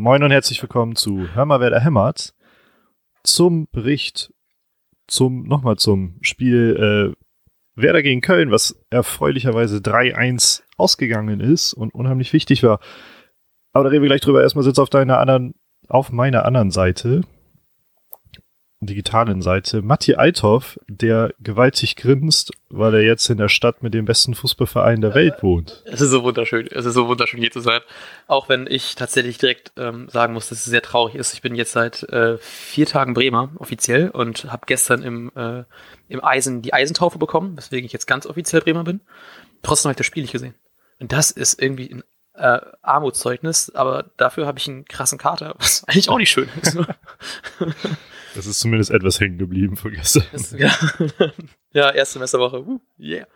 moin und herzlich willkommen zu Hör mal, wer da hämmert. Zum Bericht, zum, nochmal zum Spiel äh, Werder gegen Köln, was erfreulicherweise 3-1 ausgegangen ist und unheimlich wichtig war. Aber da reden wir gleich drüber. Erstmal sitzt auf deiner anderen, auf meiner anderen Seite digitalen Seite Matti Althoff, der gewaltig grinst, weil er jetzt in der Stadt mit dem besten Fußballverein der Welt wohnt. Es ist so wunderschön. Es ist so wunderschön, hier zu sein. Auch wenn ich tatsächlich direkt ähm, sagen muss, dass es sehr traurig ist. Ich bin jetzt seit äh, vier Tagen Bremer offiziell und habe gestern im, äh, im Eisen die Eisentaufe bekommen, weswegen ich jetzt ganz offiziell Bremer bin. Trotzdem habe ich das Spiel nicht gesehen. Und das ist irgendwie ein äh, Armutszeugnis, aber dafür habe ich einen krassen Kater, was eigentlich auch nicht schön ist. Das ist zumindest etwas hängen geblieben von gestern. Das, ja. ja, erste Semesterwoche. Uh, yeah.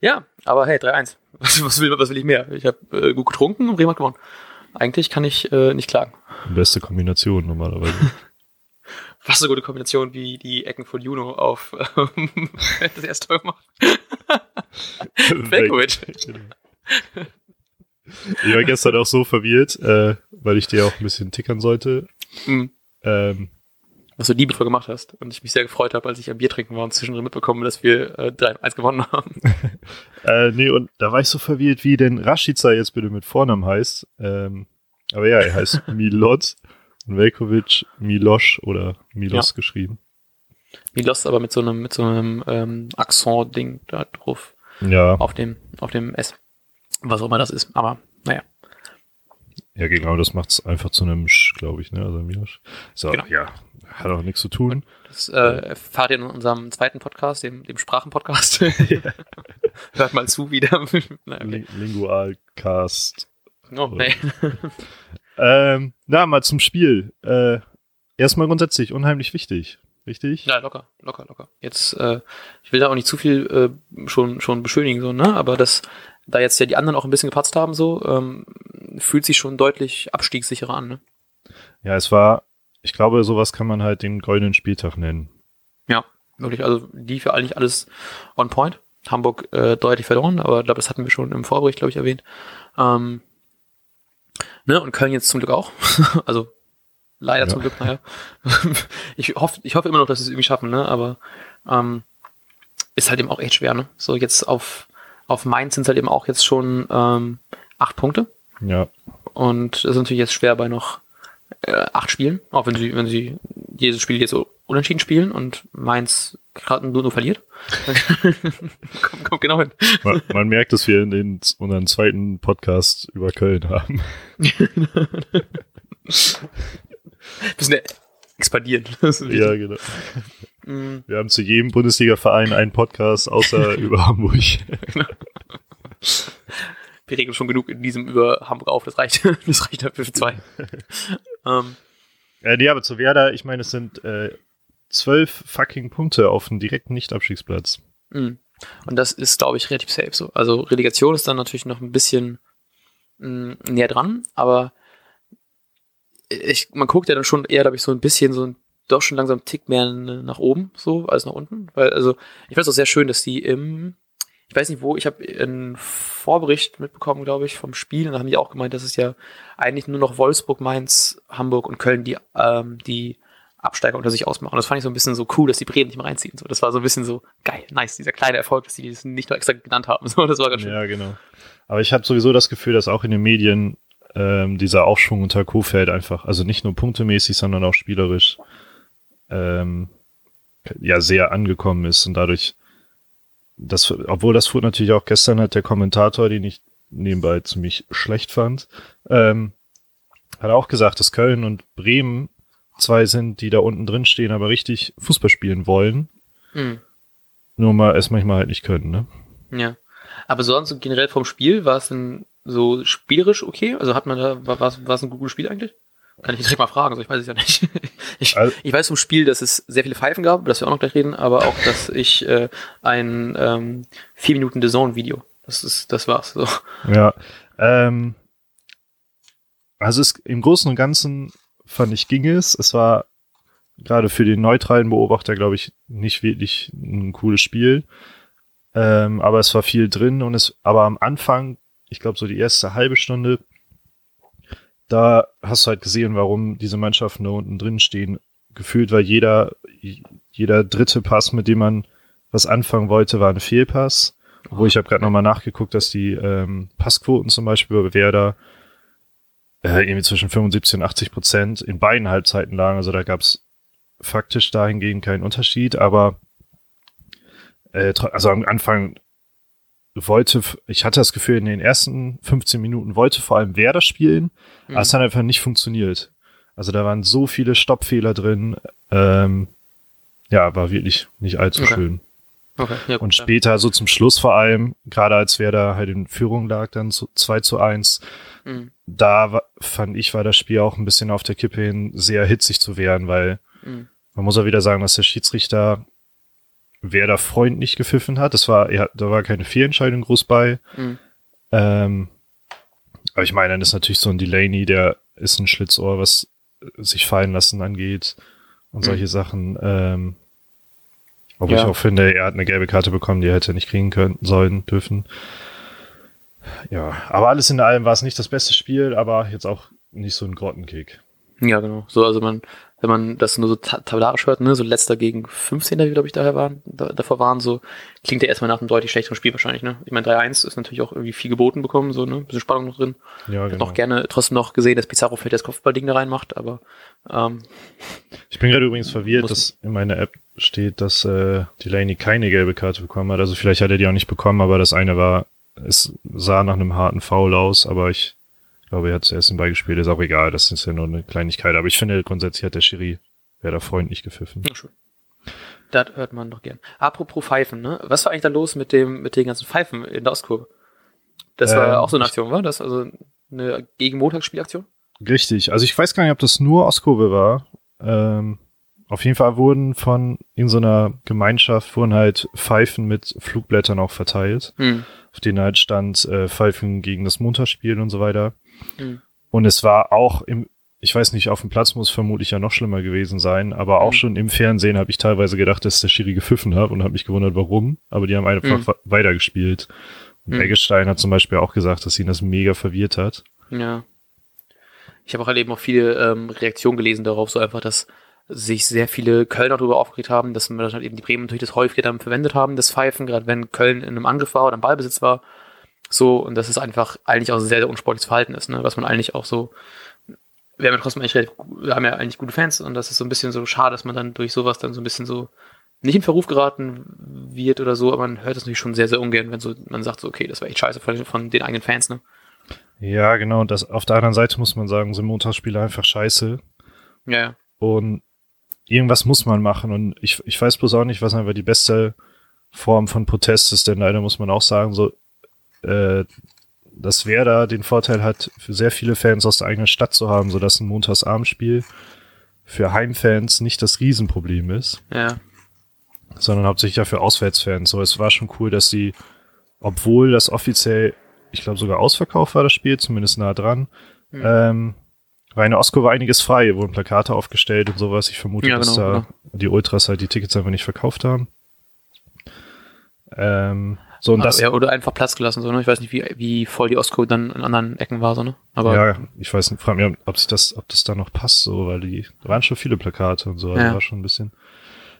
Ja, aber hey, 3-1. Was, was, will, was will ich mehr? Ich habe äh, gut getrunken und Bremen hat gewonnen. Eigentlich kann ich äh, nicht klagen. Beste Kombination normalerweise. Was eine gute Kombination, wie die Ecken von Juno auf ähm, das erste Tor gemacht. Velkovic. Ich war gestern auch so verwirrt, äh, weil ich dir auch ein bisschen tickern sollte. Mhm. Ähm, was du liebevoll gemacht hast und ich mich sehr gefreut habe, als ich am Bier trinken war und zwischendrin mitbekommen, dass wir äh, 3-1 gewonnen haben. äh, nee, und da war ich so verwirrt, wie denn Rashica jetzt bitte mit Vornamen heißt. Ähm, aber ja, er heißt Milot und Velkovic Miloš oder Milos ja. geschrieben. Milos aber mit so einem, mit so einem ähm, Akzent-Ding da drauf. Ja. Auf dem, auf dem S. Was auch immer das ist. Aber naja. Ja, genau, das macht es einfach zu einem Sch, glaube ich, ne? Also Milosch. So, genau. ja, hat auch nichts zu tun. Das äh, erfahrt ihr in unserem zweiten Podcast, dem, dem Sprachenpodcast. Hört mal zu wieder. naja, okay. Lingualcast. Oh, nee. ähm, na, mal zum Spiel. Äh, erstmal grundsätzlich unheimlich wichtig. Richtig? Ja, locker, locker, locker. Jetzt, äh, ich will da auch nicht zu viel äh, schon, schon beschönigen, so, ne? Aber das, da jetzt ja die anderen auch ein bisschen gepatzt haben, so, ähm, fühlt sich schon deutlich abstiegssicherer an, ne? Ja, es war ich glaube, sowas kann man halt den goldenen Spieltag nennen. Ja, wirklich. Also die für eigentlich alles on point. Hamburg äh, deutlich verloren, aber ich glaube, das hatten wir schon im Vorbericht, glaube ich, erwähnt. Ähm, ne, und Köln jetzt zum Glück auch. also leider ja. zum Glück, naja. ich hoffe, ich hoffe immer noch, dass sie es irgendwie schaffen, ne? Aber ähm, ist halt eben auch echt schwer, ne? So jetzt auf, auf Mainz sind es halt eben auch jetzt schon ähm, acht Punkte. Ja. Und das ist natürlich jetzt schwer bei noch äh, acht Spielen, auch wenn sie, wenn sie jedes Spiel jetzt so unentschieden spielen und Mainz gerade nur, nur verliert. kommt, kommt genau hin. Man, man, merkt, dass wir in den, unseren zweiten Podcast über Köln haben. Bisschen expandieren. ja, genau. Mm. Wir haben zu jedem Bundesliga-Verein einen Podcast, außer über Hamburg. Wir regeln schon genug in diesem über Hamburg auf, das reicht, das reicht dafür für zwei. ähm. Ja, nee, aber zu Werder, ich meine, es sind äh, zwölf fucking Punkte auf dem direkten Nicht-Abstiegsplatz. Mhm. Und das ist, glaube ich, relativ safe so. Also Relegation ist dann natürlich noch ein bisschen mh, mm, näher dran, aber ich, man guckt ja dann schon eher, glaube ich, so ein bisschen so ein doch schon langsam einen Tick mehr nach oben, so, als nach unten. Weil, also, ich finde es auch sehr schön, dass die im ich weiß nicht wo, ich habe einen Vorbericht mitbekommen, glaube ich, vom Spiel. Und da haben die auch gemeint, dass es ja eigentlich nur noch Wolfsburg, Mainz, Hamburg und Köln die, ähm, die Absteiger unter sich ausmachen. Und das fand ich so ein bisschen so cool, dass die Bremen nicht mehr reinziehen. So, das war so ein bisschen so geil, nice, dieser kleine Erfolg, dass die das nicht nur extra genannt haben. So, das war ganz schön. Ja, genau. Aber ich habe sowieso das Gefühl, dass auch in den Medien ähm, dieser Aufschwung unter Kofeld einfach, also nicht nur punktemäßig, sondern auch spielerisch, ähm, ja, sehr angekommen ist und dadurch das, obwohl das fuhr natürlich auch gestern hat der Kommentator, den ich nebenbei ziemlich schlecht fand, ähm, hat auch gesagt, dass Köln und Bremen zwei sind, die da unten drin stehen, aber richtig Fußball spielen wollen. Hm. Nur mal es manchmal halt nicht können, ne? Ja. Aber sonst generell vom Spiel war es denn so spielerisch okay? Also hat man da, war, war es ein gutes Spiel eigentlich? Kann ich direkt mal fragen, so ich weiß es ja nicht. Ich, also, ich weiß vom Spiel, dass es sehr viele Pfeifen gab, über das wir auch noch gleich reden, aber auch, dass ich äh, ein ähm, vier Minuten The Zone Video. Das ist, das war's. So. Ja. Ähm, also es, im Großen und Ganzen fand ich ging es. Es war gerade für den neutralen Beobachter, glaube ich, nicht wirklich ein cooles Spiel. Ähm, aber es war viel drin und es, aber am Anfang, ich glaube so die erste halbe Stunde, da hast du halt gesehen, warum diese Mannschaften da unten drin stehen. Gefühlt war jeder, jeder dritte Pass, mit dem man was anfangen wollte, war ein Fehlpass. Wo ich habe gerade nochmal nachgeguckt, dass die ähm, Passquoten zum Beispiel bei Werder äh, irgendwie zwischen 75 und 80 Prozent in beiden Halbzeiten lagen. Also da gab es faktisch dahingehend keinen Unterschied, aber äh, also am Anfang wollte, ich hatte das Gefühl, in den ersten 15 Minuten wollte vor allem Werder spielen, mhm. aber es hat einfach nicht funktioniert. Also da waren so viele Stoppfehler drin. Ähm, ja, war wirklich nicht allzu okay. schön. Okay, ja, gut, und später, so zum Schluss vor allem, gerade als Werder halt in Führung lag, dann zu 2 zu 1, mhm. da war, fand ich, war das Spiel auch ein bisschen auf der Kippe hin, sehr hitzig zu werden, weil mhm. man muss auch wieder sagen, dass der Schiedsrichter Werder freundlich gepfiffen hat. Das war, er, da war keine Fehlentscheidung groß bei. Mhm. Ähm, aber ich meine, dann ist natürlich so ein Delaney, der ist ein Schlitzohr, was sich fallen lassen angeht und solche mhm. Sachen. Ähm, obwohl ja. ich auch finde, er hat eine gelbe Karte bekommen, die er hätte nicht kriegen können, sollen, dürfen. Ja, aber alles in allem war es nicht das beste Spiel, aber jetzt auch nicht so ein Grottenkick. Ja, genau. So, also man, wenn man das nur so tabellarisch hört, ne, so letzter gegen 15. wie glaube ich daher waren, da, davor waren, so klingt ja erstmal nach einem deutlich schlechteren Spiel wahrscheinlich, ne? Ich meine 3-1 ist natürlich auch irgendwie viel geboten bekommen, so, ne? Ein bisschen Spannung noch drin. Ja, genau. Ich noch gerne trotzdem noch gesehen, dass Pizarro vielleicht das Kopfballding da reinmacht, aber ähm, Ich bin gerade übrigens verwirrt, dass in meiner App steht, dass äh, Delaney keine gelbe Karte bekommen hat. Also vielleicht hat er die auch nicht bekommen, aber das eine war, es sah nach einem harten Foul aus, aber ich glaube, er hat zuerst den Ball gespielt, ist auch egal, das ist ja nur eine Kleinigkeit. Aber ich finde, grundsätzlich hat der Schiri, wäre da freundlich gepfiffen. Ja, schön. Das hört man doch gern. Apropos Pfeifen, ne? Was war eigentlich da los mit dem, mit den ganzen Pfeifen in der Ostkurve? Das war ähm, auch so eine Aktion, war das? Also eine gegen Montagsspielaktion? Richtig. Also ich weiß gar nicht, ob das nur Ostkurve war. Ähm, auf jeden Fall wurden von in so einer Gemeinschaft wurden halt Pfeifen mit Flugblättern auch verteilt, hm. auf denen halt stand äh, Pfeifen gegen das Montagsspiel und so weiter. Mhm. Und es war auch im, ich weiß nicht, auf dem Platz muss vermutlich ja noch schlimmer gewesen sein, aber auch mhm. schon im Fernsehen habe ich teilweise gedacht, dass der Schiri gepfiffen hat und habe mich gewundert, warum. Aber die haben einfach mhm. weitergespielt. Und mhm. Eggestein hat zum Beispiel auch gesagt, dass ihn das mega verwirrt hat. Ja. Ich habe auch halt eben auch viele ähm, Reaktionen gelesen darauf, so einfach, dass sich sehr viele Kölner darüber aufgeregt haben, dass man halt eben die Bremen natürlich das häufiger dann verwendet haben, das Pfeifen, gerade wenn Köln in einem Angriff war oder im Ballbesitz war so, und das ist einfach eigentlich auch ein sehr, sehr unsportliches Verhalten ist, ne? was man eigentlich auch so, wir haben ja trotzdem eigentlich wir haben ja eigentlich gute Fans und das ist so ein bisschen so schade, dass man dann durch sowas dann so ein bisschen so nicht in Verruf geraten wird oder so, aber man hört das natürlich schon sehr, sehr ungern, wenn so, man sagt so, okay, das war echt scheiße von, von den eigenen Fans, ne? Ja, genau. Und das, auf der anderen Seite muss man sagen, sind Montagsspiele einfach scheiße. Ja, ja. Und irgendwas muss man machen. Und ich, ich weiß bloß auch nicht, was einfach die beste Form von Protest ist, denn leider muss man auch sagen, so äh, dass Werder den Vorteil hat, für sehr viele Fans aus der eigenen Stadt zu haben, sodass ein Montagsabendspiel für Heimfans nicht das Riesenproblem ist. Ja. Sondern hauptsächlich ja für Auswärtsfans. So, es war schon cool, dass sie, obwohl das offiziell, ich glaube sogar ausverkauft war, das Spiel, zumindest nah dran, mhm. ähm, war in der Osco war einiges frei, wurden Plakate aufgestellt und sowas. Ich vermute, ja, genau, dass da genau. die Ultras halt die Tickets einfach nicht verkauft haben. Ähm, so, und das, ja, oder einfach Platz gelassen, so, ne? Ich weiß nicht, wie, wie voll die Ostco dann in anderen Ecken war, so, ne? Aber. Ja, ich weiß nicht, frage mich, ob sich das, ob das da noch passt, so, weil die, da waren schon viele Plakate und so, also ja. war schon ein bisschen.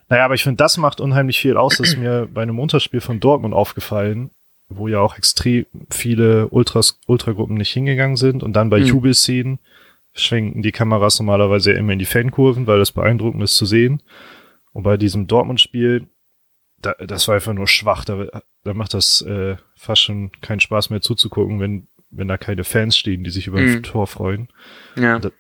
Naja, aber ich finde, das macht unheimlich viel aus. Das ist mir bei einem Unterspiel von Dortmund aufgefallen, wo ja auch extrem viele Ultras, Ultragruppen nicht hingegangen sind und dann bei mhm. Jubelszenen schwenken die Kameras normalerweise immer in die Fankurven, weil das beeindruckend ist zu sehen. Und bei diesem Dortmund-Spiel da, das war einfach nur schwach. Da, da macht das äh, fast schon keinen Spaß mehr zuzugucken, wenn, wenn da keine Fans stehen, die sich über ein mhm. Tor freuen. Ja. Da,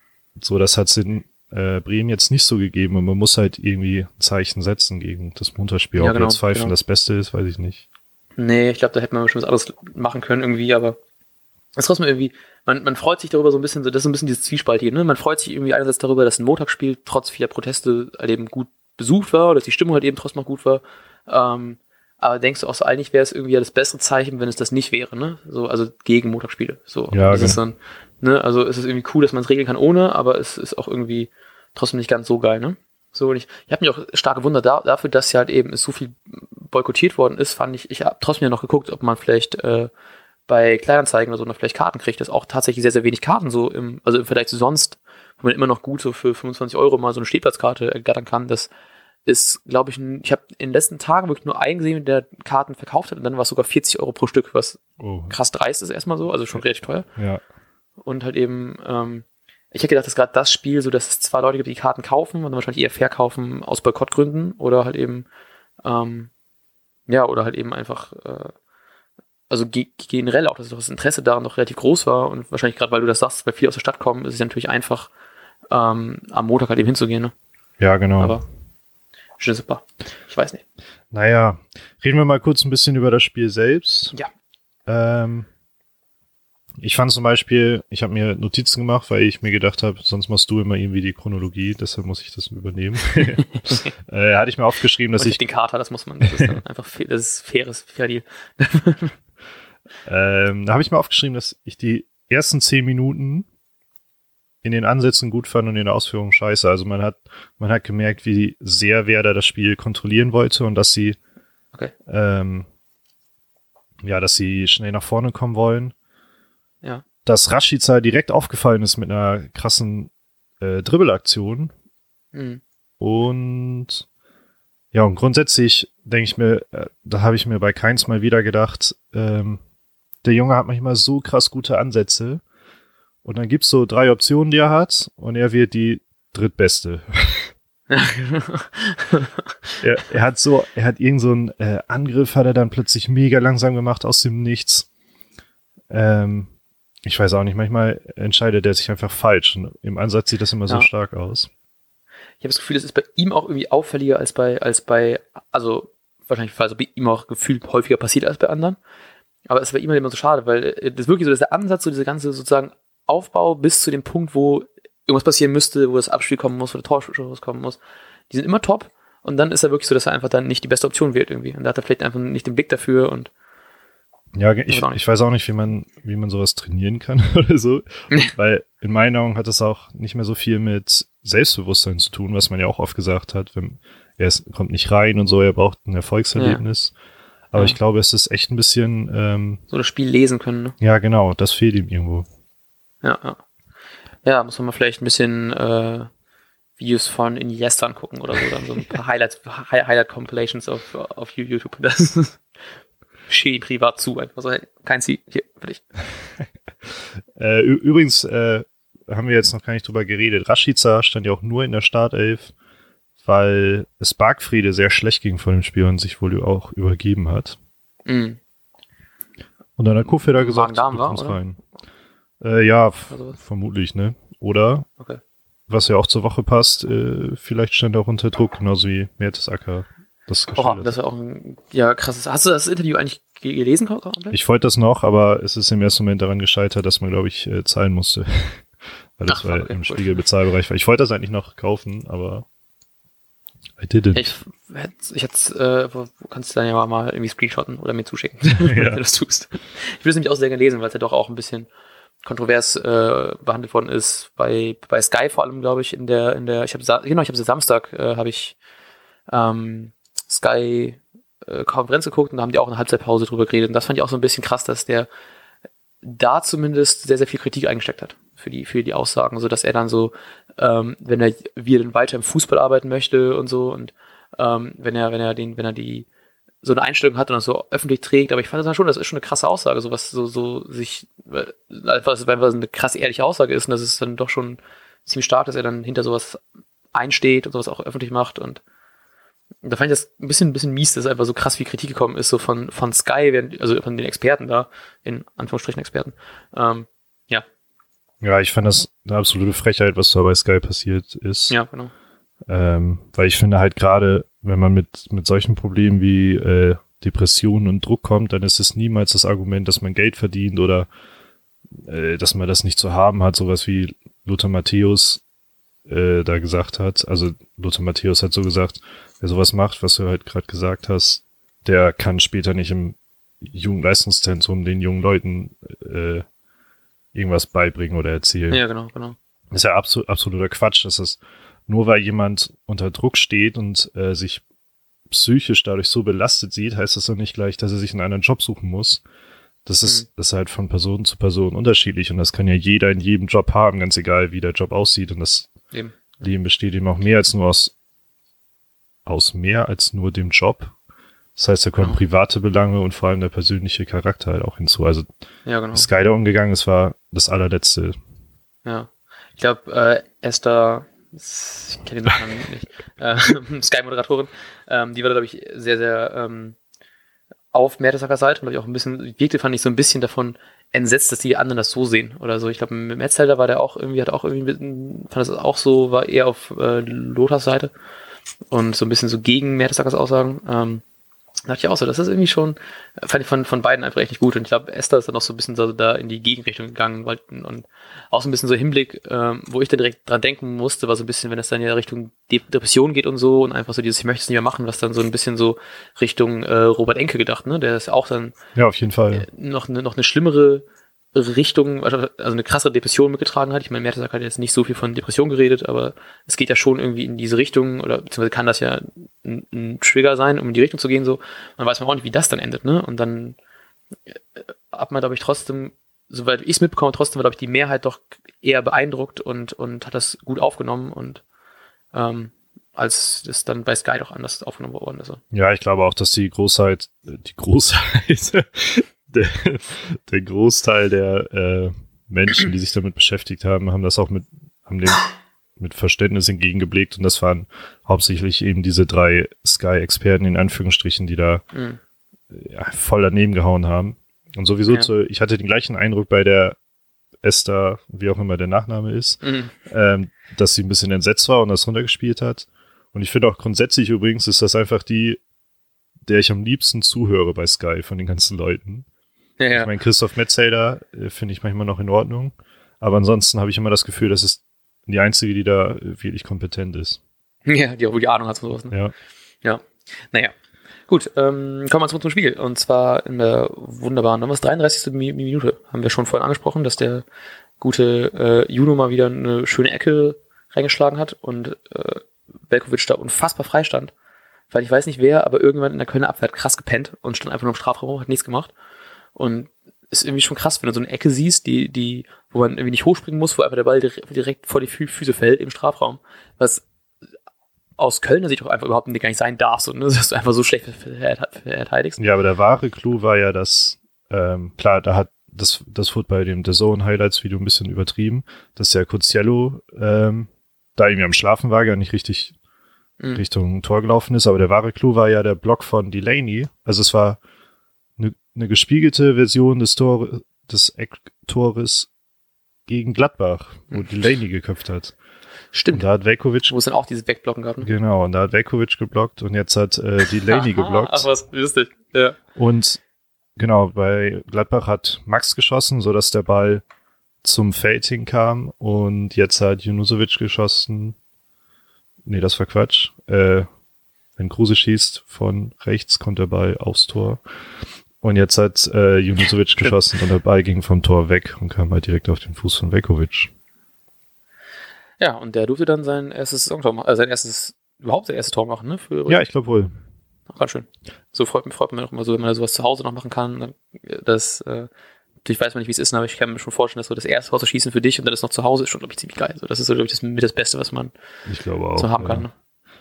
so, das hat in äh, Bremen jetzt nicht so gegeben und man muss halt irgendwie ein Zeichen setzen gegen das Montagsspiel. Ja, Ob genau, jetzt Pfeifen genau. das Beste ist, weiß ich nicht. Nee, ich glaube, da hätte man schon was anderes machen können irgendwie, aber es ist trotzdem irgendwie, man, man freut sich darüber so ein bisschen, so, das ist ein bisschen dieses Zwiespaltige, ne? Man freut sich irgendwie einerseits darüber, dass ein Montagsspiel trotz vieler Proteste halt eben gut besucht war, oder dass die Stimmung halt eben trotzdem noch gut war. Ähm, aber denkst du auch so, eigentlich wäre es irgendwie das bessere Zeichen, wenn es das nicht wäre, ne? So, also gegen Montagsspiele. So, ja, okay. ist dann, ne, also es ist irgendwie cool, dass man es regeln kann ohne, aber es ist auch irgendwie trotzdem nicht ganz so geil, ne? So, und ich, ich habe mich auch stark gewundert da, dafür, dass ja halt eben so viel boykottiert worden ist, fand ich, ich habe trotzdem ja noch geguckt, ob man vielleicht äh, bei Kleinanzeigen oder so noch vielleicht Karten kriegt, dass auch tatsächlich sehr, sehr wenig Karten so im, also im Vergleich zu sonst, wo man immer noch gut so für 25 Euro mal so eine Stehplatzkarte ergattern kann, das ist, glaube ich, ein, ich habe in den letzten Tagen wirklich nur einen gesehen, der Karten verkauft hat und dann war es sogar 40 Euro pro Stück, was Oh. krass dreist ist erstmal so, also schon relativ teuer. Ja. Und halt eben, ähm, ich hätte gedacht, dass gerade das Spiel, so dass es zwei Leute gibt, die Karten kaufen und dann wahrscheinlich eher verkaufen aus Boykottgründen oder halt eben, ähm, ja, oder halt eben einfach, äh, also ge generell auch, dass das Interesse daran noch relativ groß war und wahrscheinlich gerade, weil du das sagst, weil viele aus der Stadt kommen, ist es natürlich einfach, ähm, am Montag halt eben hinzugehen, ne? Ja, genau. Aber, schon super. Ich weiß nicht. Naja, reden wir mal kurz ein bisschen über das Spiel selbst. Ja. Ähm, ich fand zum Beispiel, ich habe mir Notizen gemacht, weil ich mir gedacht habe, sonst machst du immer irgendwie die Chronologie, deshalb muss ich das übernehmen. äh, hatte ich mir aufgeschrieben, dass Aber ich, den Kater, das muss man, das ist einfach, das ist faires, fair Deal. ähm, da habe ich mir aufgeschrieben, dass ich die ersten zehn Minuten in den Ansätzen gut fand und in der Ausführung scheiße. Also man hat, man hat gemerkt, wie sehr Werder das Spiel kontrollieren wollte und dass sie, Okay. ähm, ja, dass sie schnell nach vorne kommen wollen. Ja. Dass Rashica direkt aufgefallen ist mit einer krassen äh, Dribbelaktion Mhm. und ja, und grundsätzlich denke ich mir, äh, da habe ich mir bei keins mal wieder gedacht, ähm, der Junge hat manchmal so krass gute Ansätze und dann gibt's so drei Optionen, die er hat und er wird die drittbeste. er, er hat so, er hat irgend so einen äh, Angriff, hat er dann plötzlich mega langsam gemacht aus dem Nichts. Ähm, ich weiß auch nicht, manchmal entscheidet er sich einfach falsch. Und Im Ansatz sieht das immer so Ja. stark aus. Ich habe das Gefühl, es ist bei ihm auch irgendwie auffälliger als bei, als bei, also wahrscheinlich, weil es bei ihm auch gefühlt häufiger passiert als bei anderen. Aber es ist bei ihm halt immer so schade, weil äh, das ist wirklich so, dass der Ansatz, so diese ganze sozusagen Aufbau bis zu dem Punkt, wo irgendwas passieren müsste, wo das Abspiel kommen muss, wo der Torschuss kommen muss, die sind immer top. Und dann ist er wirklich so, dass er einfach dann nicht die beste Option wird irgendwie. Und da hat er vielleicht einfach nicht den Blick dafür und Ja, ich, weiß auch nicht. ich weiß auch nicht, wie man, wie man sowas trainieren kann oder so. Weil in meinen Augen hat das auch nicht mehr so viel mit Selbstbewusstsein zu tun, was man ja auch oft gesagt hat. Wenn, er ist, kommt nicht rein und so, er braucht ein Erfolgserlebnis. Aber Ja. ich glaube, es ist echt ein bisschen, ähm, so das Spiel lesen können. Ne? ja genau, das fehlt ihm irgendwo. Ja, ja. Ja, muss man mal vielleicht ein bisschen äh, Videos von Iniesta angucken oder so, dann so ein paar Highlights, Hi Highlight-Compilations auf, auf YouTube. Das ihm privat zu, einfach so, hey, kein Ziel, hier, für dich. Äh, übrigens äh, haben wir jetzt noch gar nicht drüber geredet. Rashica stand ja auch nur in der Startelf, weil es Bargfriede sehr schlecht ging vor dem Spiel und sich wohl auch übergeben hat. Mhm. Und dann hat Kofeder gesagt, du kommst rein. Äh, ja, Also, vermutlich, ne? Oder, okay. was ja auch zur Woche passt, äh, vielleicht stand er auch unter Druck, genauso wie Mertesacker. Das Oha, das war auch ein, ja, krasses. Hast du das Interview eigentlich ge- gelesen komplett? Ich wollte das noch, aber es ist im ersten Moment daran gescheitert, dass man, glaube ich, äh, zahlen musste. Weil das Ach, war okay, im gut. Spiegelbezahlbereich. war. Ich wollte das eigentlich noch kaufen, aber I didn't. Ich hätte, ich hätte, äh, kannst du dann ja mal irgendwie screenshotten oder mir zuschicken, wenn du das tust. Ich will es nämlich auch sehr gerne lesen, weil es ja doch auch ein bisschen kontrovers äh, behandelt worden ist bei bei Sky vor allem, glaube ich, in der in der ich habe genau, ich habe Samstag äh, habe ich ähm, Sky äh, Konferenz geguckt und da haben die auch eine Halbzeitpause drüber geredet. Und das fand ich auch so ein bisschen krass, dass der da zumindest sehr sehr viel Kritik eingesteckt hat für die für die Aussagen, so dass er dann so ähm, wenn er wie er dann weiter im Fußball arbeiten möchte und so und ähm, wenn er wenn er den wenn er die so eine Einstellung hat und das so öffentlich trägt, aber ich fand das dann schon, das ist schon eine krasse Aussage, so was so, so sich, einfach, weil es eine krass ehrliche Aussage ist und das ist dann doch schon ziemlich stark, dass er dann hinter sowas einsteht und sowas auch öffentlich macht und da fand ich das ein bisschen, ein bisschen mies, dass einfach so krass viel Kritik gekommen ist, so von, von Sky, also von den Experten da, in Anführungsstrichen Experten. Ähm, ja, ja, ich fand das eine absolute Frechheit, was da bei Sky passiert ist. ja, genau. Ähm, weil ich finde halt gerade, wenn man mit, mit solchen Problemen wie äh, Depressionen und Druck kommt, dann ist es niemals das Argument, dass man Geld verdient oder äh, dass man das nicht zu haben hat, sowas wie Lothar Matthäus äh, da gesagt hat. Also Lothar Matthäus hat so gesagt, wer sowas macht, was du halt gerade gesagt hast, der kann später nicht im Jugendleistungszentrum den jungen Leuten äh, irgendwas beibringen oder erzählen. Ja, genau, genau. Das ist ja absolut, absoluter Quatsch, dass es nur weil jemand unter Druck steht und äh, sich psychisch dadurch so belastet sieht, heißt das doch nicht gleich, dass er sich einen anderen Job suchen muss. Das ist, mhm. das ist halt von Person zu Person unterschiedlich und das kann ja jeder in jedem Job haben, ganz egal, wie der Job aussieht. Und das eben. Leben besteht eben auch mehr als nur aus, aus mehr als nur dem Job. Das heißt, da kommen genau. private Belange und vor allem der persönliche Charakter halt auch hinzu. Also ja, genau. Sky da umgegangen, es war das allerletzte. Ja. Ich glaube, äh, Esther, ich kenne den Namen nicht, äh, Sky-Moderatorin, ähm, die war da, glaube ich, sehr, sehr ähm, auf Mertesacker Seite und glaube ich auch ein bisschen, wirkte fand ich so ein bisschen davon entsetzt, dass die anderen das so sehen oder so. Ich glaube, mit Metzelder war der auch irgendwie, hat auch irgendwie, fand das auch so, war eher auf äh, Lothars Seite und so ein bisschen so gegen Mertesackers Aussagen. Ähm, dachte ich auch so, das ist irgendwie schon, fand ich von, von beiden einfach echt nicht gut. Und ich glaube, Esther ist dann auch so ein bisschen so da in die Gegenrichtung gegangen wollten und auch so ein bisschen so Hinblick, ähm, wo ich dann direkt dran denken musste, war so ein bisschen, wenn es dann ja Richtung Depression geht und so und einfach so dieses, ich möchte es nicht mehr machen, was dann so ein bisschen so Richtung äh, Robert Enke gedacht, ne? Der ist auch dann ja, auf jeden Fall. Äh, noch, ne, noch eine schlimmere Richtung, also eine krasse Depression mitgetragen hat. Ich meine, Mertesack hat jetzt nicht so viel von Depression geredet, aber es geht ja schon irgendwie in diese Richtung, oder beziehungsweise kann das ja ein, ein Trigger sein, um in die Richtung zu gehen, so. Man weiß man auch nicht, wie das dann endet, ne? Und dann äh, hat man, glaube ich, trotzdem, soweit ich es mitbekomme, trotzdem war, glaube ich, die Mehrheit doch eher beeindruckt und, und hat das gut aufgenommen und ähm, als es dann bei Sky doch anders aufgenommen worden ist. Ja, ich glaube auch, dass die Großheit, die Großheit, der, der Großteil der äh, Menschen, die sich damit beschäftigt haben, haben das auch mit, haben dem mit Verständnis entgegengeblickt und das waren hauptsächlich eben diese drei Sky-Experten in Anführungsstrichen, die da mhm. ja, voll daneben gehauen haben. Und sowieso, ja. zu, ich hatte den gleichen Eindruck bei der Esther, wie auch immer der Nachname ist, mhm. ähm, dass sie ein bisschen entsetzt war und das runtergespielt hat. Und ich finde auch grundsätzlich übrigens ist das einfach die, der ich am liebsten zuhöre bei Sky von den ganzen Leuten. Ja, ja. Ich meine, Christoph Metzelder äh, finde ich manchmal noch in Ordnung. Aber ansonsten habe ich immer das Gefühl, das ist die einzige, die da äh, wirklich kompetent ist. Ja, die auch die Ahnung hat von sowas. Ne? Ja. Ja. Naja. Gut, ähm, kommen wir zurück zum Spiel. Und zwar in der wunderbaren, was 33. Minute haben wir schon vorhin angesprochen, dass der gute äh, Juno mal wieder eine schöne Ecke reingeschlagen hat und äh, Velkovic da unfassbar frei stand. Weil ich weiß nicht wer, aber irgendwann in der Kölner Abwehr hat krass gepennt und stand einfach nur im Strafraum, hat nichts gemacht. Und ist irgendwie schon krass, wenn du so eine Ecke siehst, die, die, wo man irgendwie nicht hochspringen muss, wo einfach der Ball direkt vor die Füße fällt im Strafraum. Was aus Kölner Sicht auch einfach überhaupt gar nicht sein darf, so, ne? dass du einfach so schlecht verteidigst. Ja, aber der wahre Clou war ja, dass, ähm, klar, da hat das, das wurde bei dem The Zone Highlights Video ein bisschen übertrieben, dass der Coziello ähm, da irgendwie am Schlafen war, gar nicht richtig mhm. Richtung Tor gelaufen ist, aber der wahre Clou war ja der Block von Delaney. Also es war eine gespiegelte Version des, Tor, des Tores gegen Gladbach, wo. Delaney geköpft hat. Stimmt. Und da hat Velkovic. Wo es dann auch diese Wegblocken gab. Ne? Genau, und da hat Velkovic geblockt und jetzt hat äh, Delaney geblockt. Ach was, lustig. Ja. Und genau, bei Gladbach hat Max geschossen, sodass der Ball zum Fade kam und jetzt hat Junusovic geschossen. Nee, das war Quatsch. Äh, wenn Kruse schießt von rechts, kommt der Ball aufs Tor. Und jetzt hat äh, Junusovic geschossen und der Ball ging vom Tor weg und kam halt direkt auf den Fuß von Vekovic. Ja, und der durfte dann sein erstes Saisontor machen, äh, sein erstes, überhaupt sein erstes Tor machen, ne? Für, ja, ich glaube wohl. Auch ganz schön. So freut mich, freut mich auch immer so, wenn man sowas zu Hause noch machen kann. Das, äh, natürlich weiß man nicht, wie es ist, aber ich kann mir schon vorstellen, dass so das erste Tor zu schießen für dich und dann ist noch zu Hause ist schon, glaube ich, ziemlich geil. So, das ist so, glaube ich, das, mit das Beste, was man ich glaube auch, so haben kann. Ne?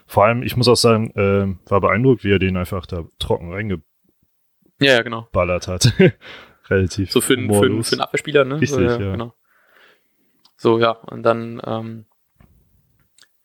Vor allem, ich muss auch sagen, äh, war beeindruckt, wie er den einfach da trocken reinge ja, ja, genau. ballert hat. Relativ. So für, für, für einen Abwehrspieler, ne? Richtig, so, ja, ja. Genau. So, ja, und dann, ähm,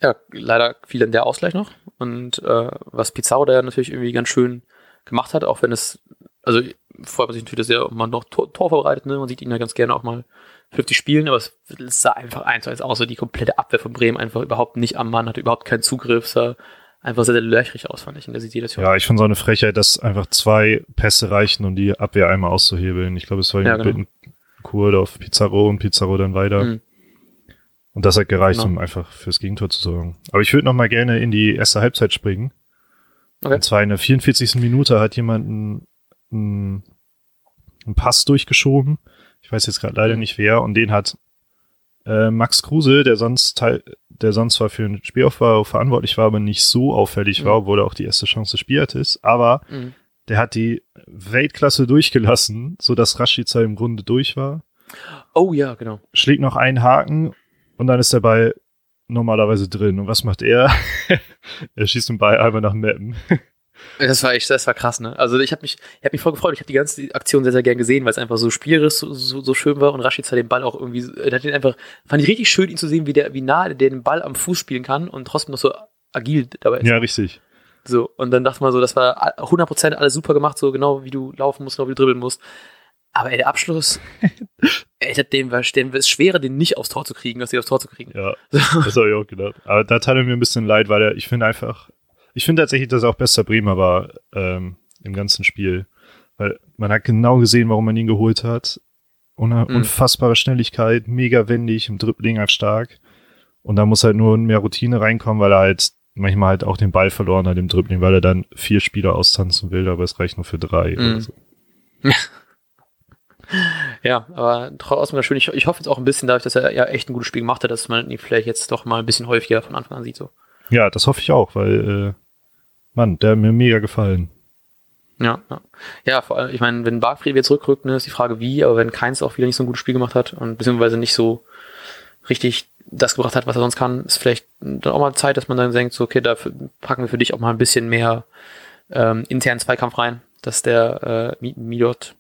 ja, leider fiel dann der Ausgleich noch. Und äh, was Pizarro da natürlich irgendwie ganz schön gemacht hat, auch wenn es, also freut man sich natürlich, dass er auch mal noch Tor, Tor vorbereitet, ne? Man sieht ihn ja ganz gerne auch mal 50 spielen, aber es sah einfach eins zu eins aus, so die komplette Abwehr von Bremen einfach überhaupt nicht am Mann, hatte überhaupt keinen Zugriff, sah einfach sehr, sehr löchrig aus, fand ich. Und der Jahr. Ja, ich finde so eine Frechheit, dass einfach zwei Pässe reichen, um die Abwehr einmal auszuhebeln. Ich glaube, es war ja, genau. Kurd auf Pizarro und Pizarro dann weiter. Mhm. Und das hat gereicht, genau. um einfach fürs Gegentor zu sorgen. Aber ich würde noch mal gerne in die erste Halbzeit springen. Okay. Und zwar in der 44. Minute hat jemand einen, einen, einen Pass durchgeschoben. Ich weiß jetzt gerade leider mhm. nicht wer. Und den hat äh, Max Kruse, der sonst Teil, der sonst zwar für den Spielaufbau verantwortlich war, aber nicht so auffällig mhm. war, obwohl er auch die erste Chance des Spiels ist. Aber mhm. der hat die Weltklasse durchgelassen, so dass Rashica im Grunde durch war. Oh ja, genau. Schlägt noch einen Haken und dann ist der Ball normalerweise drin. Und was macht er? er schießt den Ball einmal nach Mappen. Das war echt, das war krass, ne? Also ich habe mich, ich habe mich voll gefreut. Ich habe die ganze Aktion sehr, sehr gern gesehen, weil es einfach so spielerisch so, so, so schön war und Rashica den Ball auch irgendwie, er hat den einfach, fand ich richtig schön, ihn zu sehen, wie der, wie nah der den Ball am Fuß spielen kann und trotzdem noch so agil dabei ist. Ja, richtig. So, und dann dachte man so, das war 100% alles super gemacht, so genau wie du laufen musst, genau wie du dribbeln musst. Aber ey, der Abschluss, ey, dem war dem ist schwerer, den nicht aufs Tor zu kriegen, als den aufs Tor zu kriegen. Ja, das habe ich auch gedacht. Aber da tat er mir ein bisschen leid, weil er, ich finde einfach, ich finde tatsächlich, dass er auch bester Bremer war ähm, im ganzen Spiel. Weil man hat genau gesehen, warum man ihn geholt hat. Una Mhm. Unfassbare Schnelligkeit, mega wendig, im Dribbling halt stark. Und da muss halt nur mehr Routine reinkommen, weil er halt manchmal halt auch den Ball verloren hat im Dribbling, weil er dann vier Spieler austanzen will, aber es reicht nur für drei. Mhm. Oder so. Ja, aber trotzdem ganz schön. Ich, ich hoffe jetzt auch ein bisschen dadurch, dass er ja echt ein gutes Spiel gemacht hat, dass man ihn vielleicht jetzt doch mal ein bisschen häufiger von Anfang an sieht. So. Ja, das hoffe ich auch, weil, äh, Mann, der hat mir mega gefallen. Ja, ja. Ja, vor allem, ich meine, wenn Bargfried wieder zurückrückt, ne, ist die Frage wie, aber wenn Keins auch wieder nicht so ein gutes Spiel gemacht hat und beziehungsweise nicht so richtig das gebracht hat, was er sonst kann, ist vielleicht dann auch mal Zeit, dass man dann denkt, so, okay, da packen wir für dich auch mal ein bisschen mehr ähm, internen Zweikampf rein, dass der äh, Mi- Midot,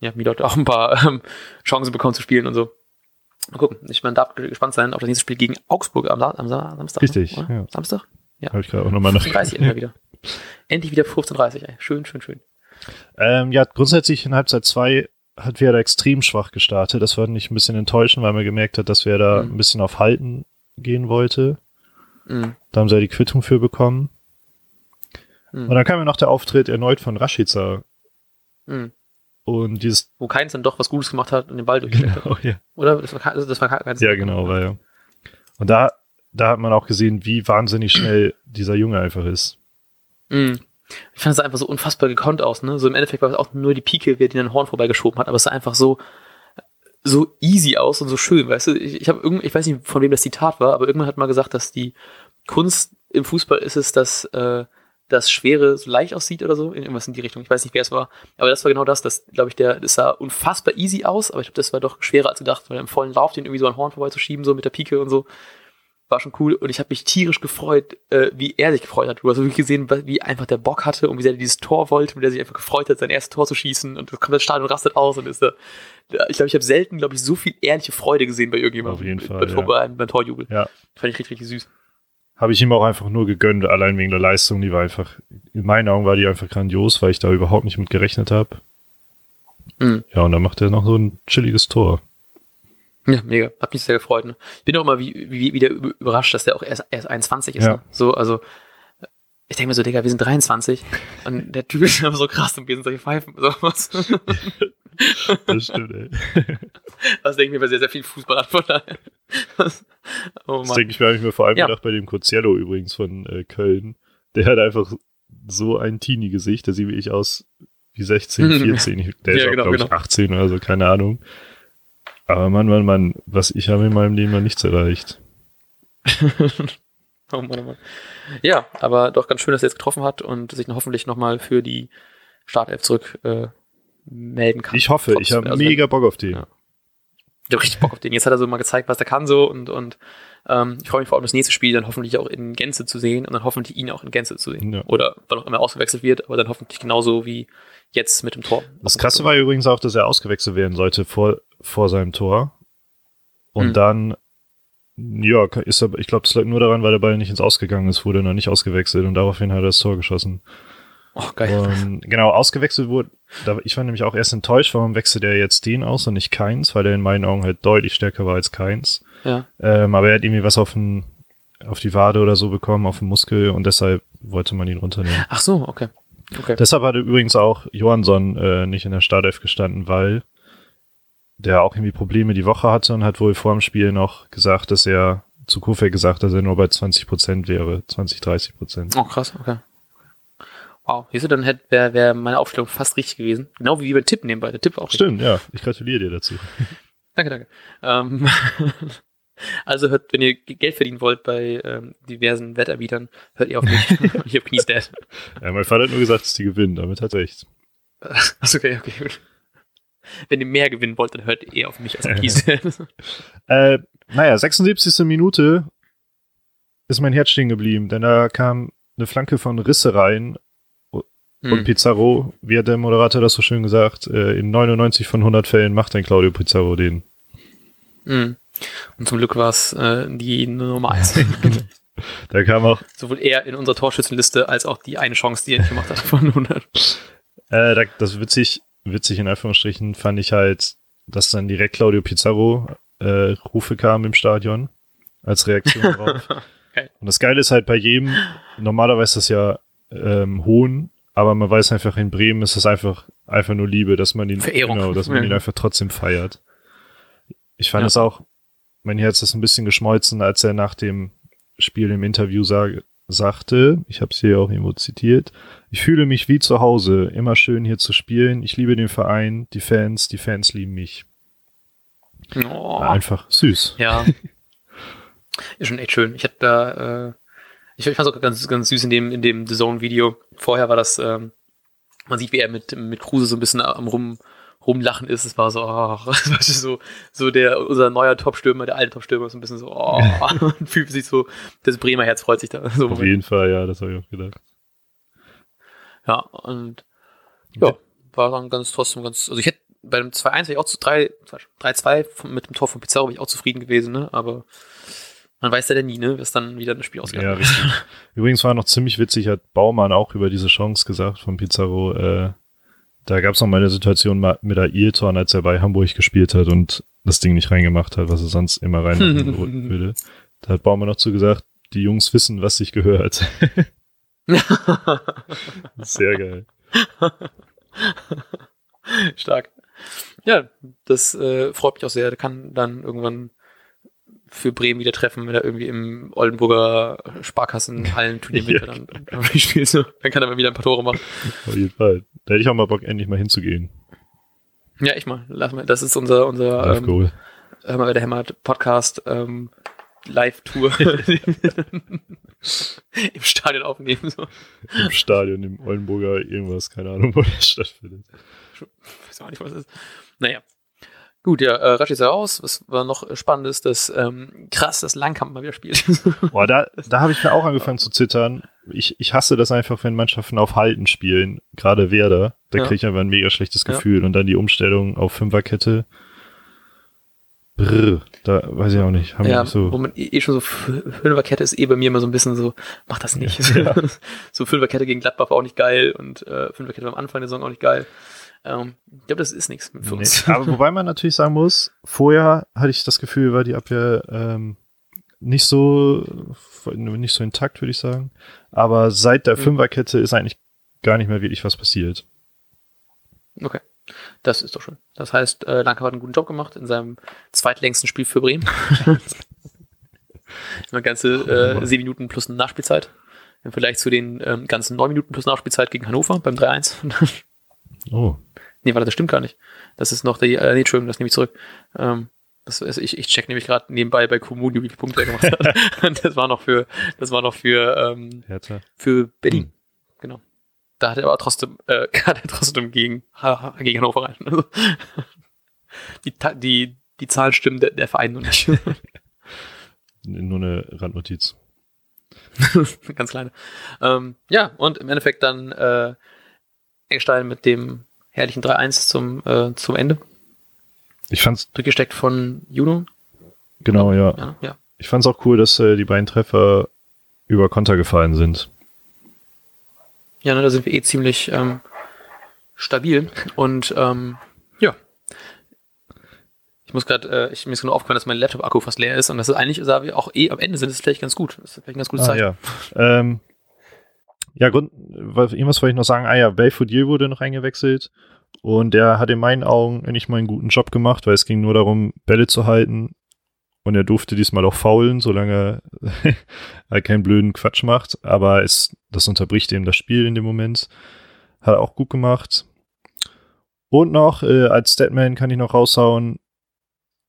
ja, Midot auch ein paar ähm, Chancen bekommt zu spielen und so. Mal gucken. Ich man darf gespannt sein auf das nächste Spiel gegen Augsburg am, am Sa- Samstag. Richtig, Ne? ja. Samstag? Habe ich gerade auch nochmal nach. 15.30 endlich wieder. Endlich wieder 15.30 ey. Schön, schön, schön. Ähm, ja, grundsätzlich in Halbzeit 2 hat Werder extrem schwach gestartet. Das fand ich ein bisschen enttäuschend, weil man gemerkt hat, dass Werder Mhm. ein bisschen auf Halten gehen wollte. Mhm. Da haben sie ja die Quittung für bekommen. Mhm. Und dann kam ja noch der Auftritt erneut von Rashica. Mhm. Und dieses, Wo Keins dann doch was Gutes gemacht hat und den Ball durchgestellt hat. genau, ja. Oder? Das war, also das war Keins. ja, genau, war ja. Und da, da hat man auch gesehen, wie wahnsinnig schnell dieser Junge einfach ist. Mhm. Ich fand es einfach so unfassbar gekonnt aus, ne? So im Endeffekt war es auch nur die Pike, wer den an Horn vorbeigeschoben hat, aber es sah einfach so, so easy aus und so schön, weißt du? Ich, ich habe irgend, ich weiß nicht, von wem das Zitat war, aber irgendwann hat mal gesagt, dass die Kunst im Fußball ist es, dass äh, das Schwere so leicht aussieht oder so, irgendwas in die Richtung. Ich weiß nicht, wer es war, aber das war genau das. Das, glaube ich, der, das sah unfassbar easy aus, aber ich glaube, das war doch schwerer als gedacht, weil im vollen Lauf den irgendwie so an Horn vorbeizuschieben, so mit der Pike und so war schon cool und ich habe mich tierisch gefreut, äh, wie er sich gefreut hat. Du hast wirklich gesehen, wie einfach der Bock hatte und wie sehr er dieses Tor wollte, wie er sich einfach gefreut hat, sein erstes Tor zu schießen und kommt das Stadion rastet aus und ist da. Ich glaube, ich habe selten, glaube ich, so viel ehrliche Freude gesehen bei irgendjemandem. Auf jeden Fall, Beim, ja. beim, beim Torjubel. Ja. Fand ich richtig, richtig süß. Habe ich ihm auch einfach nur gegönnt, allein wegen der Leistung. Die war einfach, in meinen Augen war die einfach grandios, weil ich da überhaupt nicht mit gerechnet habe. Mhm. Ja, und dann macht er noch so ein chilliges Tor. Ja, mega. Hat mich sehr gefreut. Ne? Ich bin auch immer wie, wie, wieder über- überrascht, dass der auch erst, erst 21 ist. Ja. Ne? So, also, ich denke mir so, Digga, wir sind 23 und der Typ ist einfach so krass und wir sind solche Pfeifen. So, was? Das stimmt, ey. Das denke ich mir bei sehr, sehr viel Fußball an. Von daher. oh Das Mann. denke ich mir, habe ich mir vor allem Ja. gedacht bei dem Coziello übrigens von äh, Köln. Der hat einfach so ein Teenie-Gesicht, der sieht wie ich aus wie 16, 14. Ich- Der ist Ja, auch, genau, glaube ich, genau. 18 oder so, keine Ahnung. Aber Mann, Mann, Mann, was ich habe in meinem Leben noch nichts erreicht. oh Mann, oh Mann. Ja, aber doch ganz schön, dass er jetzt getroffen hat und sich noch hoffentlich nochmal für die Startelf zurück äh, melden kann. Ich hoffe, ich Trotzdem, habe also mega Bock auf den. Ja. Ich habe richtig Bock auf den. Jetzt hat er so mal gezeigt, was er kann so und, und ähm, ich freue mich vor allem das nächste Spiel dann hoffentlich auch in Gänze zu sehen und dann hoffentlich ihn auch in Gänze zu sehen. Ja. Oder wann auch immer ausgewechselt wird, aber dann hoffentlich genauso wie jetzt mit dem Tor. Das Krasse war übrigens auch, dass er ausgewechselt werden sollte vor, vor seinem Tor. Und Hm. dann, ja, ist er, ich glaube, das lag nur daran, weil der Ball nicht ins Ausgegangen ist, wurde noch nicht ausgewechselt und daraufhin hat er das Tor geschossen. Oh, geil. Und genau, ausgewechselt wurde, da, ich war nämlich auch erst enttäuscht, warum wechselt er jetzt den aus und nicht Keins, weil er in meinen Augen halt deutlich stärker war als Keins. Ja. Ähm, aber er hat irgendwie was auf, den, auf die Wade oder so bekommen, auf den Muskel und deshalb wollte man ihn runternehmen. Ach so, okay. Okay. Deshalb hatte übrigens auch Johansson äh, nicht in der Startelf gestanden, weil der auch irgendwie Probleme die Woche hatte und hat wohl vor dem Spiel noch gesagt, dass er zu Kofeld gesagt, dass er nur bei 20 Prozent wäre, 20, 30 Prozent. Oh, krass, okay. Wow, siehst du, dann hätte wäre wär meine Aufstellung fast richtig gewesen. Genau wie beim Tipp nebenbei. Der Tipp auch richtig. Stimmt, ja. Ich gratuliere dir dazu. Danke, danke. Ähm, Also hört, wenn ihr Geld verdienen wollt bei ähm, diversen Wetterbietern, hört ihr auf mich. ich habe Knees Dad. Ja, mein Vater hat nur gesagt, dass die gewinnen, damit hat er recht. Achso, okay, okay, gut. Wenn ihr mehr gewinnen wollt, dann hört ihr auf mich als Dad. Äh, naja, 76. Minute ist mein Herz stehen geblieben, denn da kam eine Flanke von Risse rein und Hm. Pizarro, wie hat der Moderator das so schön gesagt, äh, in 99 von 100 Fällen macht ein Claudio Pizarro den. Hm. Und zum Glück war es äh, die Nummer 1. Da kam auch, Sowohl er in unserer Torschützenliste als auch die eine Chance, die er nicht gemacht hat von 100. äh, da, das witzig, witzig in Anführungsstrichen fand ich halt, dass dann direkt Claudio Pizarro äh, Rufe kamen im Stadion als Reaktion darauf. Und das Geile ist halt bei jedem, normalerweise ist das ja ähm, Hohn, aber man weiß einfach, in Bremen ist das einfach, einfach nur Liebe, dass man ihn, Verehrung. genau, dass man ihn einfach trotzdem feiert. Ich fand Ja. es auch, mein Herz ist ein bisschen geschmolzen, als er nach dem Spiel im Interview sag, sagte, ich habe es hier auch irgendwo zitiert, ich fühle mich wie zu Hause, immer schön hier zu spielen, ich liebe den Verein, die Fans, die Fans lieben mich. Oh. Einfach süß. Ja. Ist schon echt schön. Ich hatte da, äh, ich, ich fand es auch ganz, ganz süß in dem, in dem The Zone-Video. Vorher war das, ähm, man sieht, wie er mit, mit Kruse so ein bisschen am rum, rumlachen ist. Es war so, oh, so, so der, unser neuer Top-Stürmer, der alte Top-Stürmer, so ein bisschen so, oh, und fühlt sich so, das Bremer Herz freut sich da. So, Auf jeden Fall, ja, das habe ich auch gedacht. ja, und, ja, war dann ganz, trotzdem ganz, also ich hätte, bei dem 2-1 wäre ich auch zu 3, 3-2 von- mit dem Tor von Pizarro wäre ich auch zufrieden gewesen, ne, aber man weiß ja dann nie, ne, was dann wieder das Spiel ausgeht. Ja, richtig. Übrigens war noch ziemlich witzig, hat Baumann auch über diese Chance gesagt von Pizarro. Äh, da gab es noch mal eine Situation mit Ailton, als er bei Hamburg gespielt hat und das Ding nicht reingemacht hat, was er sonst immer reinmachen würde. Da hat Baumann noch zu gesagt, die Jungs wissen, was sich gehört. Sehr geil. Stark. Ja, das äh, freut mich auch sehr. Kann dann irgendwann für Bremen wieder treffen, wenn er irgendwie im Oldenburger Sparkassen-Hallenturnier Ja, dann, dann spielt. So. Dann kann er mal wieder ein paar Tore machen. Auf jeden Fall. Da hätte ich auch mal Bock, endlich mal hinzugehen. Ja, ich mal. Lass mal. Das ist unser, unser Live ähm, Goal. Hör mal, wer der hämmert Podcast ähm, Live-Tour im Stadion aufnehmen. So. Im Stadion, im Oldenburger, irgendwas, keine Ahnung, wo das stattfindet. Ich weiß auch nicht, was das ist. Naja. Gut, ja, äh, Rasch ist ja raus. Was war noch spannend ist, dass ähm, krass, dass Langkamp mal wieder spielt. Boah, da, da habe ich mir auch angefangen zu zittern. Ich, ich hasse das einfach, wenn Mannschaften auf Halten spielen, gerade Werder. Da Ja. kriege ich einfach ein mega schlechtes Ja. Gefühl. Und dann die Umstellung auf Fünferkette. Brr, da weiß ich auch nicht. Haben ja, nicht so. wo man eh eh schon so Fünferkette ist eh bei mir immer so ein bisschen so, mach das nicht. Ja. so Fünferkette gegen Gladbach war auch nicht geil und äh, Fünferkette am Anfang der Saison auch nicht geil. Ähm, ich glaube, das ist nichts für uns. Nee. Aber wobei man natürlich sagen muss, vorher hatte ich das Gefühl, war die Abwehr ähm, nicht so nicht so intakt, würde ich sagen. Aber seit der Mhm. Fünferkette ist eigentlich gar nicht mehr wirklich was passiert. Okay. Das ist doch schön. Das heißt, äh, Lanka hat einen guten Job gemacht in seinem zweitlängsten Spiel für Bremen. Immer ganze äh, sieben Minuten plus eine Nachspielzeit. Im Vergleich zu den ähm, ganzen neun Minuten plus Nachspielzeit gegen Hannover beim 3-1. Oh, nee, warte, das stimmt gar nicht. Das ist noch die, äh, nee, Entschuldigung, das nehme ich zurück. Ähm, das ist, ich, ich check nämlich gerade nebenbei bei Comunio, wie viele Punkte er gemacht hat. Das war noch für, das war noch für, ähm, Hertha. für Berlin. Hm. Genau. Da hat er aber trotzdem, äh, hat er trotzdem gegen, ha- gegen Hannover rein. Also, die, die, die Zahlen stimmen, der, der Verein noch nicht. Nur eine Randnotiz. Ganz kleine. Ähm, ja, und im Endeffekt dann äh, Eckstein mit dem herrlichen 3-1 zum, äh, zum Ende. Ich fand's, Durchgesteckt von Juno. genau, ja. Ja, ja. Ich fand's auch cool, dass äh, die beiden Treffer über Konter gefallen sind. Ja, ne, da sind wir eh ziemlich ähm, stabil. Und ähm, ja. Ich muss gerade, äh, ich mir ist nur aufgefallen, dass mein Laptop-Akku fast leer ist und das ist eigentlich, sah wir auch eh am Ende sind, das ist vielleicht ganz gut. Das ist vielleicht ein ganz gutes Ah, Zeichen. ja. Ähm, ja, Grund, irgendwas wollte ich noch sagen. Ah ja, Belfodil wurde noch eingewechselt und der hat in meinen Augen nicht mal einen guten Job gemacht, weil es ging nur darum, Bälle zu halten und er durfte diesmal auch faulen, solange er keinen blöden Quatsch macht, aber es, das unterbricht eben das Spiel in dem Moment. Hat er auch gut gemacht. Und noch, äh, als Statman kann ich noch raushauen,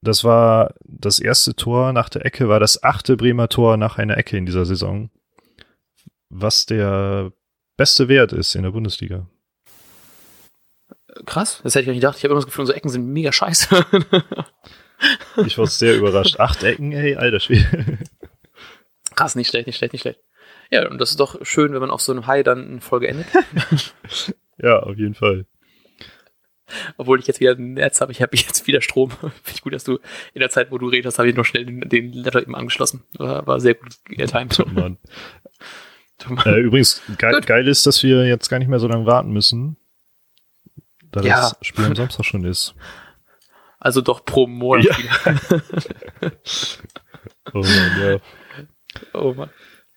das war das erste Tor nach der Ecke, war das achte Bremer Tor nach einer Ecke in dieser Saison. Was der beste Wert ist in der Bundesliga. Krass, das hätte ich gar nicht gedacht. Ich habe immer das Gefühl, unsere Ecken sind mega scheiße. ich war sehr überrascht. Acht Ecken, ey, alter Schwede. Krass, nicht schlecht, nicht schlecht, nicht schlecht. Ja, und das ist doch schön, wenn man auf so einem High dann eine Folge endet. ja, auf jeden Fall. Obwohl ich jetzt wieder ein Netz habe, ich habe jetzt wieder Strom. Finde ich gut, dass du in der Zeit, wo du redest, habe ich noch schnell den, den Letter eben angeschlossen. War, war sehr gut getimed. Oh Mann. Äh, übrigens, ge Gut. geil ist, dass wir jetzt gar nicht mehr so lange warten müssen, da ja. das Spiel am Samstag schon ist. Also doch pro Monat ja. oh Mann, ja. Oh Mann.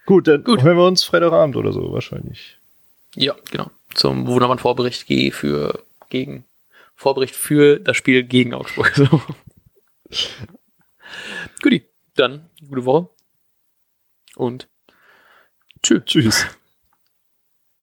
Gut, dann Gut. hören wir uns Freitagabend oder so wahrscheinlich. Ja, genau. Zum wunderbaren Vorbericht G für gegen Vorbericht für das Spiel gegen Augsburg. So. Guti, dann gute Woche und tschüss. Tschüss.